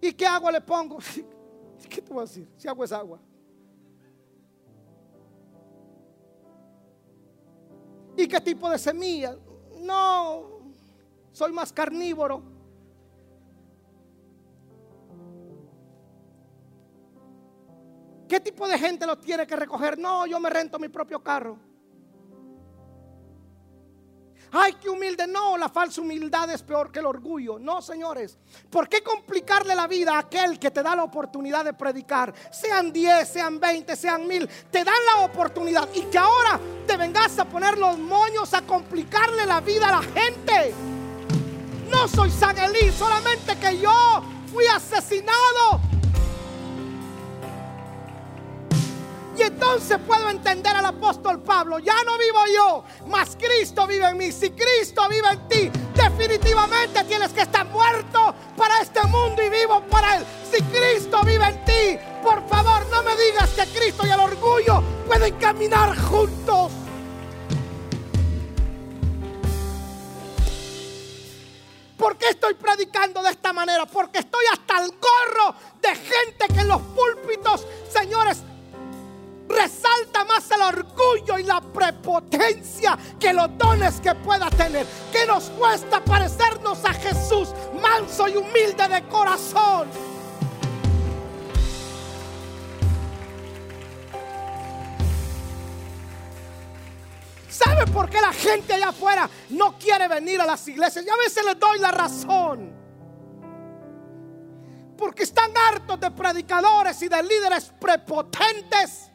¿Y qué agua le pongo? ¿Qué te voy a decir? Si agua es agua. ¿Y qué tipo de semilla? No, soy más carnívoro. ¿Qué tipo de gente lo tiene que recoger? No, yo me rento mi propio carro. Ay, qué humilde. No, la falsa humildad es peor que el orgullo. No, señores. ¿Por qué complicarle la vida a aquel que te da la oportunidad de predicar? Sean 10, sean 20, sean mil. Te dan la oportunidad. Y que ahora te vengas a poner los moños a complicarle la vida a la gente. No soy San Elí, solamente que yo fui asesinado Y entonces puedo entender al apóstol Pablo, ya no vivo yo, mas Cristo vive en mí. Si Cristo vive en ti, definitivamente tienes que estar muerto para este mundo y vivo para Él. Si Cristo vive en ti, por favor no me digas que Cristo y el orgullo pueden caminar juntos. ¿Por qué estoy predicando de esta manera? Porque estoy hasta el gorro de gente que en los púlpitos, señores, resalta más el orgullo y la prepotencia que los dones que pueda tener. Que nos cuesta parecernos a Jesús, manso y humilde de corazón. ¿Sabe por qué la gente allá afuera no quiere venir a las iglesias? Y a veces les doy la razón. Porque están hartos de predicadores y de líderes prepotentes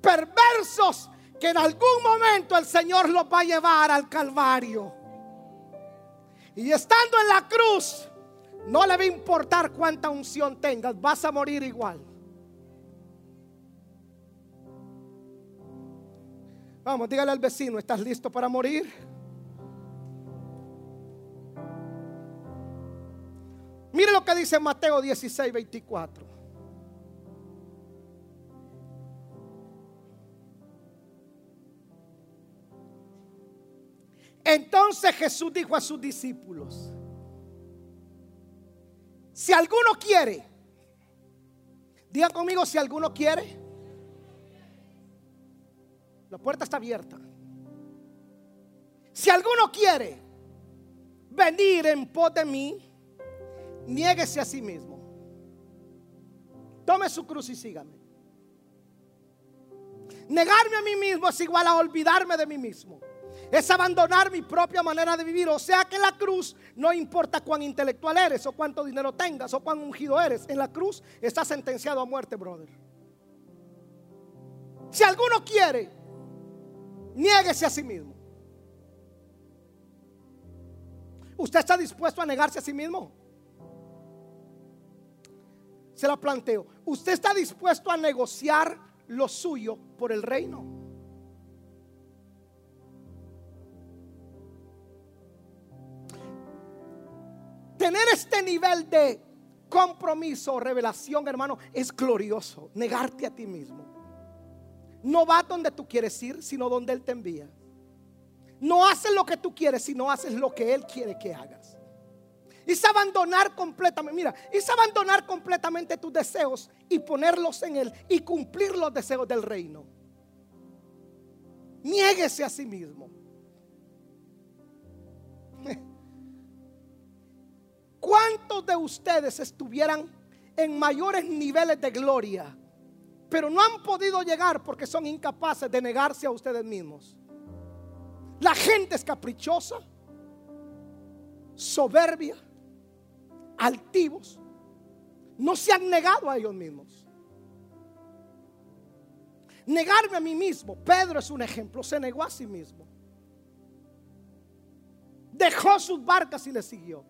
perversos que en algún momento el Señor los va a llevar al Calvario. Y estando en la cruz, no le va a importar cuánta unción tengas, vas a morir igual. Vamos, dígale al vecino, ¿estás listo para morir? Mire lo que dice Mateo 16, 24. Entonces Jesús dijo a sus discípulos, si alguno quiere, digan conmigo si alguno quiere, la puerta está abierta. Si alguno quiere venir en pos de mí, niéguese a sí mismo. Tome su cruz y sígame. Negarme a mí mismo es igual a olvidarme de mí mismo es abandonar mi propia manera de vivir. O sea que la cruz no importa cuán intelectual eres o cuánto dinero tengas o cuán ungido eres. En la cruz está sentenciado a muerte, brother. Si alguno quiere, niéguese a sí mismo. ¿Usted está dispuesto a negarse a sí mismo? Se la planteo. ¿Usted está dispuesto a negociar lo suyo por el reino? Tener este nivel de compromiso, revelación, hermano, es glorioso. Negarte a ti mismo. No va donde tú quieres ir, sino donde Él te envía. No haces lo que tú quieres, sino haces lo que Él quiere que hagas. Es abandonar completamente, mira, es abandonar completamente tus deseos y ponerlos en Él y cumplir los deseos del reino. Niéguese a sí mismo. ¿Cuántos de ustedes estuvieran en mayores niveles de gloria pero no han podido llegar porque son incapaces de negarse a ustedes mismos. La gente es caprichosa, soberbia, altivos. No se han negado a ellos mismos. Negarme a mí mismo. Pedro es un ejemplo. Se negó a sí mismo. Dejó sus barcas y le siguió.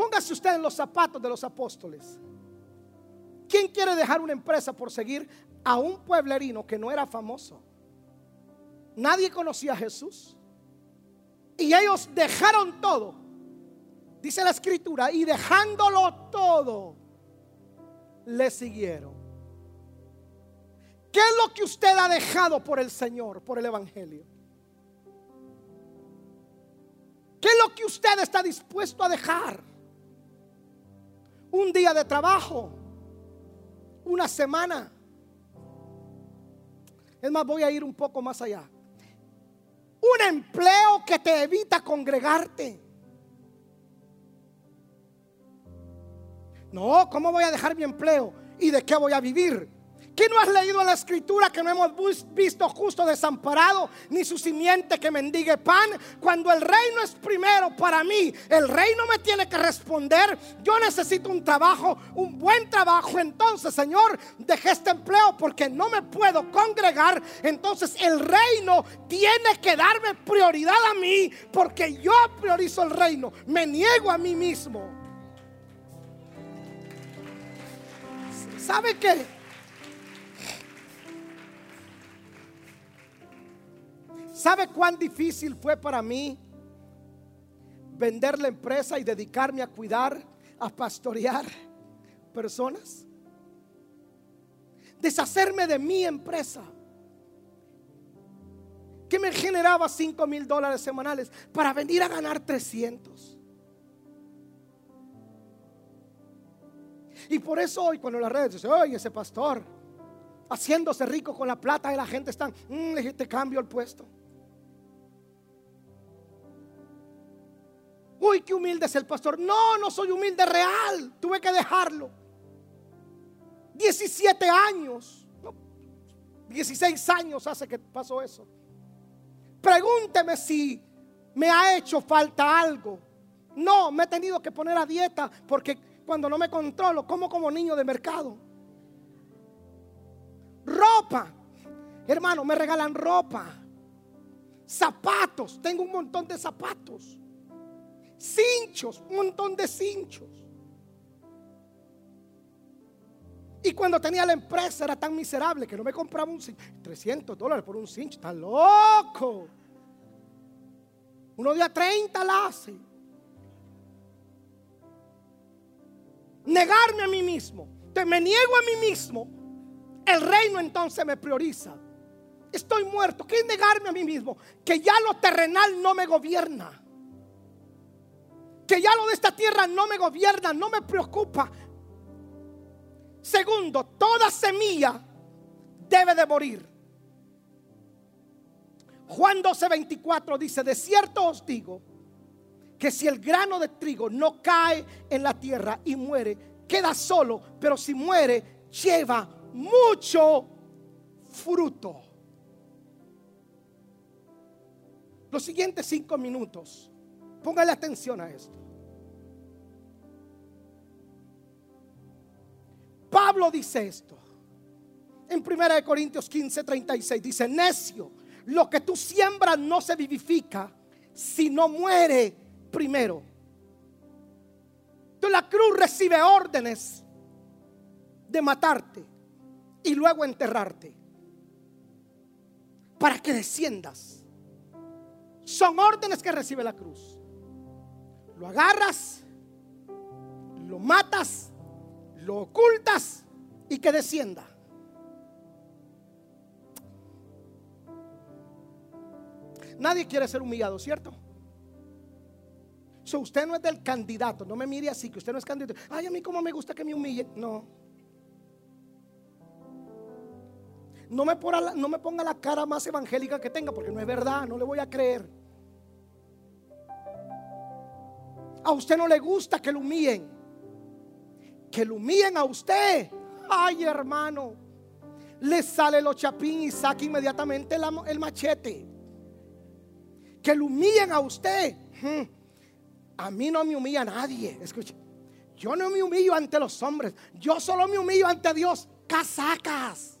Póngase usted en los zapatos de los apóstoles. ¿Quién quiere dejar una empresa por seguir a un pueblerino que no era famoso? Nadie conocía a Jesús. Y ellos dejaron todo. Dice la escritura. Y dejándolo todo, le siguieron. ¿Qué es lo que usted ha dejado por el Señor, por el Evangelio? ¿Qué es lo que usted está dispuesto a dejar? Un día de trabajo, una semana. Es más, voy a ir un poco más allá. Un empleo que te evita congregarte. No, ¿cómo voy a dejar mi empleo? ¿Y de qué voy a vivir? ¿Qué no has leído en la escritura que no hemos visto justo desamparado ni su simiente que mendigue pan? Cuando el reino es primero para mí, el reino me tiene que responder. Yo necesito un trabajo, un buen trabajo. Entonces, Señor, dejé este empleo porque no me puedo congregar. Entonces, el reino tiene que darme prioridad a mí porque yo priorizo el reino. Me niego a mí mismo. ¿Sabe qué? ¿Sabe cuán difícil fue para mí vender la empresa y dedicarme a cuidar, a pastorear personas? Deshacerme de mi empresa que me generaba 5 mil dólares semanales para venir a ganar 300. Y por eso hoy cuando las redes dicen, oye, ese pastor haciéndose rico con la plata de la gente están, mm, te cambio el puesto. Uy, qué humilde es el pastor. No, no soy humilde real. Tuve que dejarlo. 17 años. 16 años hace que pasó eso. Pregúnteme si me ha hecho falta algo. No, me he tenido que poner a dieta porque cuando no me controlo, como como niño de mercado. Ropa. Hermano, me regalan ropa. Zapatos. Tengo un montón de zapatos cinchos, un montón de cinchos. Y cuando tenía la empresa era tan miserable que no me compraba un cincho. 300 dólares por un cincho, está loco. Uno día 30 la hace. Negarme a mí mismo. Te me niego a mí mismo. El reino entonces me prioriza. Estoy muerto. ¿Qué es negarme a mí mismo? Que ya lo terrenal no me gobierna que ya lo de esta tierra no me gobierna, no me preocupa. Segundo, toda semilla debe de morir. Juan 12:24 dice, de cierto os digo, que si el grano de trigo no cae en la tierra y muere, queda solo, pero si muere, lleva mucho fruto. Los siguientes cinco minutos, póngale atención a esto. Pablo dice esto. En 1 Corintios 15, 36 dice, necio, lo que tú siembras no se vivifica si no muere primero. Entonces la cruz recibe órdenes de matarte y luego enterrarte para que desciendas. Son órdenes que recibe la cruz. Lo agarras, lo matas lo ocultas y que descienda. Nadie quiere ser humillado, ¿cierto? So, usted no es del candidato, no me mire así, que usted no es candidato. Ay, a mí como me gusta que me humillen. No. No me, ponga no me ponga la cara más evangélica que tenga, porque no es verdad, no le voy a creer. A usted no le gusta que lo humillen que lo humillen a usted. Ay, hermano, le sale los chapín y saca inmediatamente el machete. Que lo humillen a usted. Hmm. A mí no me humilla nadie. Escuche. Yo no me humillo ante los hombres. Yo solo me humillo ante Dios. Casacas.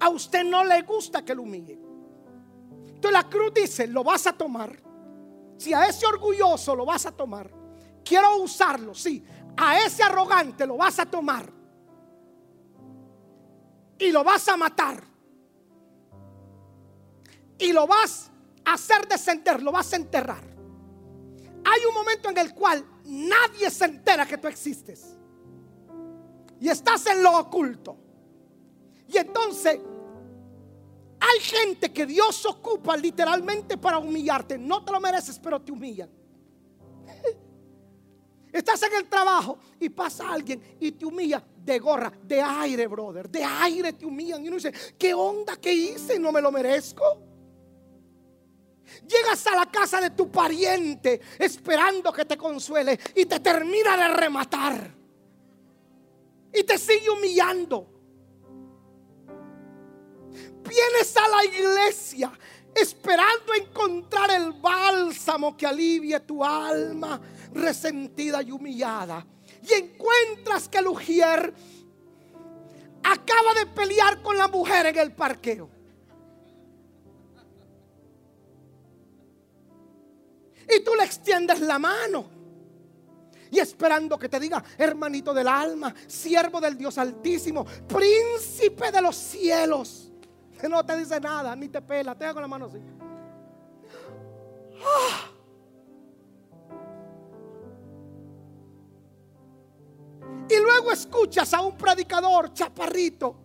A usted no le gusta que lo humille. Entonces la cruz dice, lo vas a tomar. Si a ese orgulloso lo vas a tomar, quiero usarlo, sí. A ese arrogante lo vas a tomar. Y lo vas a matar. Y lo vas a hacer descender, lo vas a enterrar. Hay un momento en el cual nadie se entera que tú existes. Y estás en lo oculto. Y entonces hay gente que Dios ocupa literalmente para humillarte. No te lo mereces, pero te humillan. Estás en el trabajo y pasa alguien y te humilla de gorra, de aire, brother. De aire te humillan. Y uno dice, ¿qué onda que hice? ¿No me lo merezco? Llegas a la casa de tu pariente esperando que te consuele y te termina de rematar. Y te sigue humillando vienes a la iglesia esperando encontrar el bálsamo que alivie tu alma resentida y humillada. Y encuentras que el acaba de pelear con la mujer en el parqueo. Y tú le extiendes la mano. Y esperando que te diga, hermanito del alma, siervo del Dios Altísimo, príncipe de los cielos no te dice nada, ni te pela, te con la mano así. Y luego escuchas a un predicador chaparrito,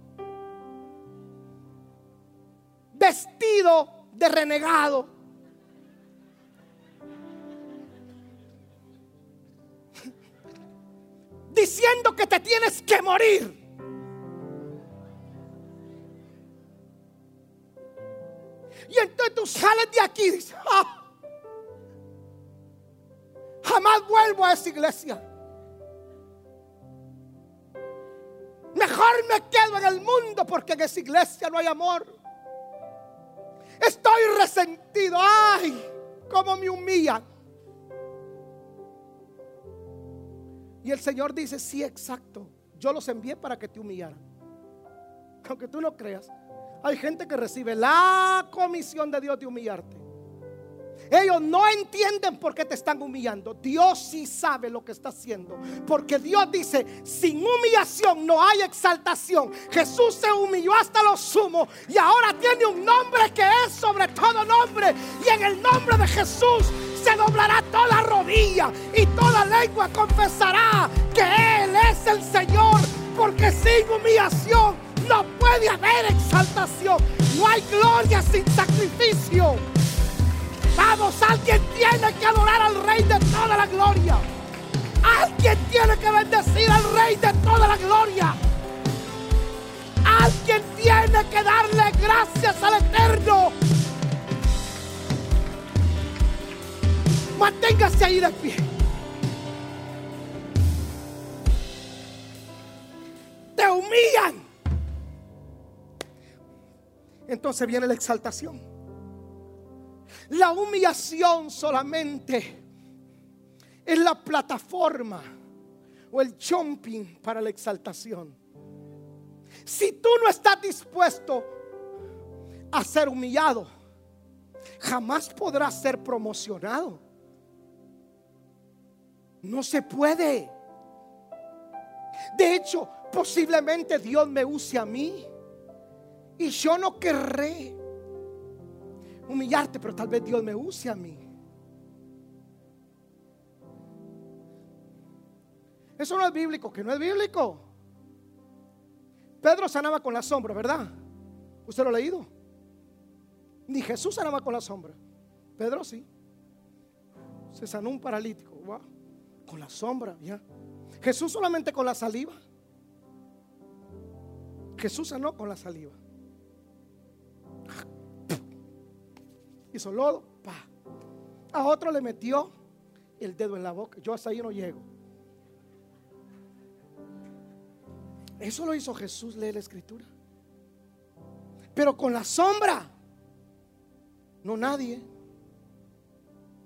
vestido de renegado. Diciendo que te tienes que morir. Y entonces tú sales de aquí y dices, ah, jamás vuelvo a esa iglesia. Mejor me quedo en el mundo porque en esa iglesia no hay amor. Estoy resentido. Ay, cómo me humillan. Y el Señor dice, sí, exacto. Yo los envié para que te humillaran. Aunque tú no creas. Hay gente que recibe la comisión de Dios de humillarte. Ellos no entienden por qué te están humillando. Dios sí sabe lo que está haciendo. Porque Dios dice, sin humillación no hay exaltación. Jesús se humilló hasta lo sumo y ahora tiene un nombre que es sobre todo nombre. Y en el nombre de Jesús se doblará toda rodilla y toda lengua confesará que Él es el Señor. Porque sin humillación puede haber exaltación. No hay gloria sin sacrificio. Vamos, alguien tiene que adorar al Rey de toda la gloria. Alguien tiene que bendecir al Rey de toda la gloria. Alguien tiene que darle gracias al Eterno. Manténgase ahí de pie. Te humillan. Entonces viene la exaltación. La humillación solamente es la plataforma o el jumping para la exaltación. Si tú no estás dispuesto a ser humillado, jamás podrás ser promocionado. No se puede. De hecho, posiblemente Dios me use a mí y yo no querré humillarte, pero tal vez Dios me use a mí. Eso no es bíblico, que no es bíblico. Pedro sanaba con la sombra, ¿verdad? ¿Usted lo ha leído? Ni Jesús sanaba con la sombra. Pedro sí. Se sanó un paralítico. Con la sombra, ya. Jesús solamente con la saliva. Jesús sanó con la saliva. Hizo lodo, pa. A otro le metió el dedo en la boca. Yo hasta ahí no llego. Eso lo hizo Jesús, lee la escritura. Pero con la sombra, no nadie.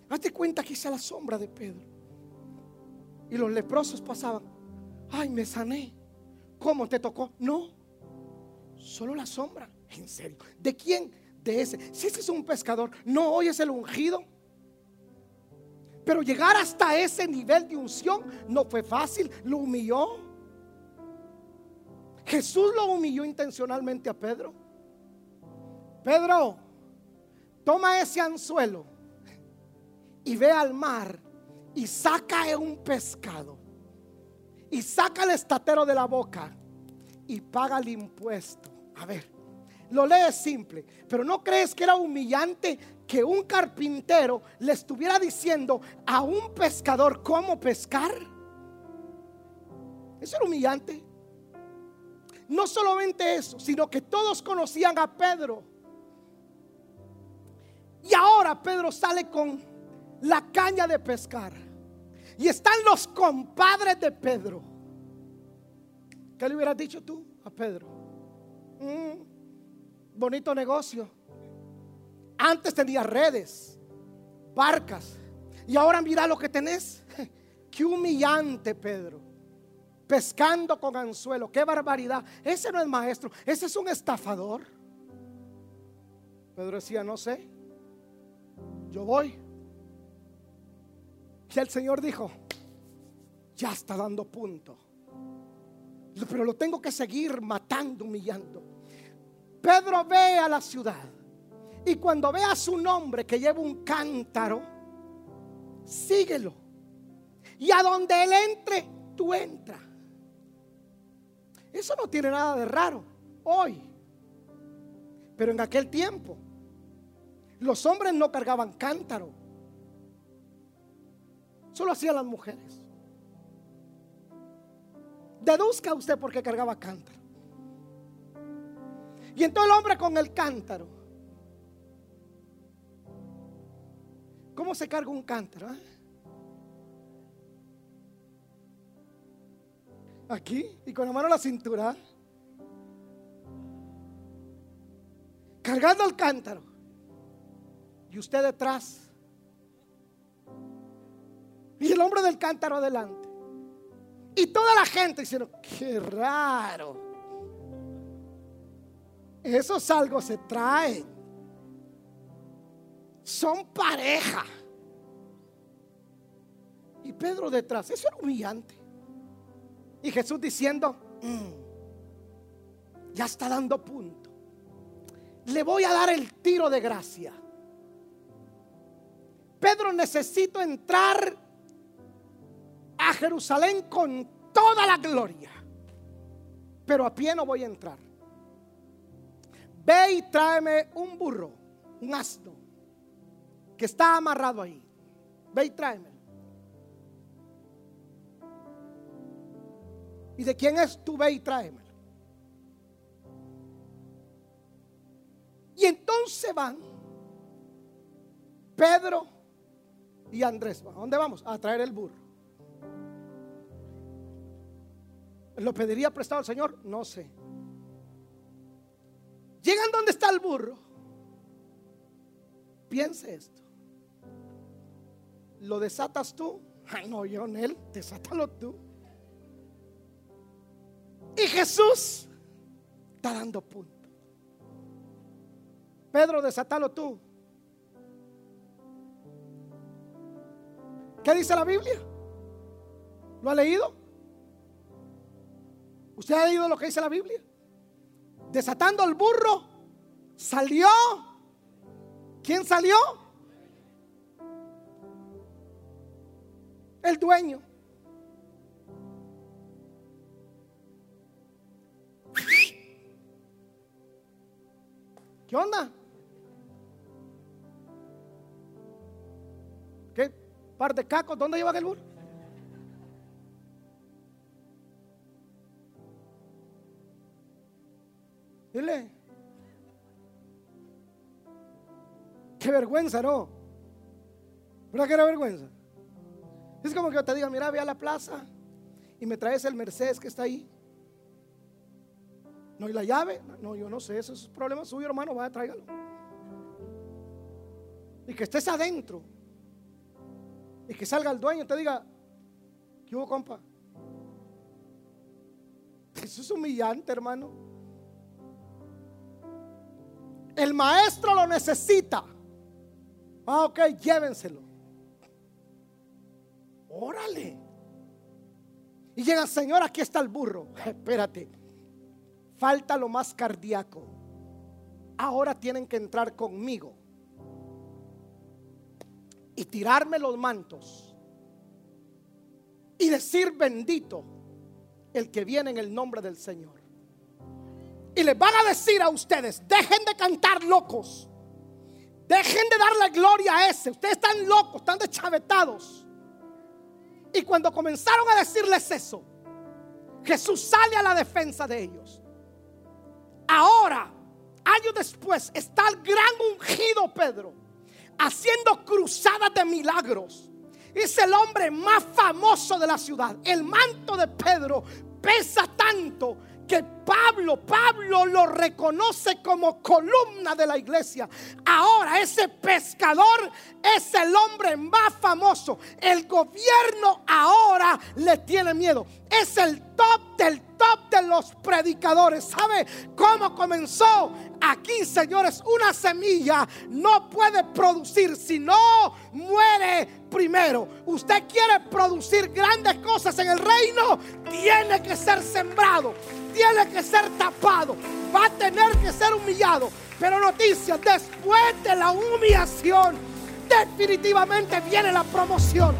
Hazte cuenta que hice la sombra de Pedro. Y los leprosos pasaban. Ay, me sané. ¿Cómo te tocó? No. Solo la sombra. En serio. ¿De quién? De ese. Si ese es un pescador, no hoy es el ungido. Pero llegar hasta ese nivel de unción no fue fácil. Lo humilló. Jesús lo humilló intencionalmente a Pedro. Pedro, toma ese anzuelo y ve al mar y saca un pescado y saca el estatero de la boca y paga el impuesto. A ver, lo lees simple, pero ¿no crees que era humillante que un carpintero le estuviera diciendo a un pescador cómo pescar? Eso era humillante. No solamente eso, sino que todos conocían a Pedro. Y ahora Pedro sale con la caña de pescar. Y están los compadres de Pedro. ¿Qué le hubieras dicho tú a Pedro? Mm, bonito negocio. Antes tenía redes, barcas. Y ahora mira lo que tenés. Qué humillante, Pedro. Pescando con anzuelo. Qué barbaridad. Ese no es maestro. Ese es un estafador. Pedro decía, no sé. Yo voy. Y el Señor dijo, ya está dando punto. Pero lo tengo que seguir matando, humillando. Pedro ve a la ciudad. Y cuando ve a su nombre que lleva un cántaro, síguelo. Y a donde él entre, tú entra. Eso no tiene nada de raro hoy. Pero en aquel tiempo, los hombres no cargaban cántaro. Solo hacían las mujeres. Deduzca usted por qué cargaba cántaro. Y entonces el hombre con el cántaro. ¿Cómo se carga un cántaro? Eh? Aquí y con la mano a la cintura. Cargando el cántaro. Y usted detrás y el hombre del cántaro adelante. Y toda la gente diciendo, qué raro. Esos algo se traen. Son pareja. Y Pedro detrás. Eso era humillante. Y Jesús diciendo, mm, ya está dando punto. Le voy a dar el tiro de gracia. Pedro necesito entrar a Jerusalén con toda la gloria. Pero a pie no voy a entrar. Ve y tráeme un burro, un asno, que está amarrado ahí. Ve y tráeme. ¿Y de quién es tú? Ve y tráeme. Y entonces van Pedro y Andrés. ¿A dónde vamos? A traer el burro. ¿Lo pediría prestado al Señor? No sé. Llegan donde está el burro. Piense esto. ¿Lo desatas tú? Ay, no, yo en él, desátalo tú. Y Jesús está dando punto. Pedro, desátalo tú. ¿Qué dice la Biblia? ¿Lo ha leído? ¿Usted ha leído lo que dice la Biblia? Desatando el burro, salió. ¿Quién salió? El dueño. ¿Qué onda? ¿Qué par de cacos? ¿Dónde lleva el burro? Dile. Qué vergüenza, ¿no? ¿Verdad que era vergüenza? Es como que yo te diga, mira, ve a la plaza y me traes el Mercedes que está ahí. No, hay la llave. No, yo no sé, eso es problema suyo, hermano, vaya, tráigalo. Y que estés adentro. Y que salga el dueño y te diga, ¿qué hubo, compa? Eso es humillante, hermano. El maestro lo necesita. Ah, ok, llévenselo. Órale. Y llega, Señor, aquí está el burro. Espérate. Falta lo más cardíaco. Ahora tienen que entrar conmigo y tirarme los mantos y decir bendito el que viene en el nombre del Señor. Y les van a decir a ustedes, dejen de cantar locos. Dejen de darle gloria a ese. Ustedes están locos, están deschavetados. Y cuando comenzaron a decirles eso, Jesús sale a la defensa de ellos. Ahora, años después, está el gran ungido Pedro haciendo cruzadas de milagros. Es el hombre más famoso de la ciudad. El manto de Pedro pesa tanto que Pablo, Pablo lo reconoce como columna de la iglesia. Ahora ese pescador es el hombre más famoso. El gobierno ahora le tiene miedo. Es el top del top de los predicadores. ¿Sabe cómo comenzó? Aquí, señores, una semilla no puede producir si no muere primero. Usted quiere producir grandes cosas en el reino, tiene que ser sembrado, tiene que ser tapado, va a tener que ser humillado. Pero noticias, después de la humillación, definitivamente viene la promoción.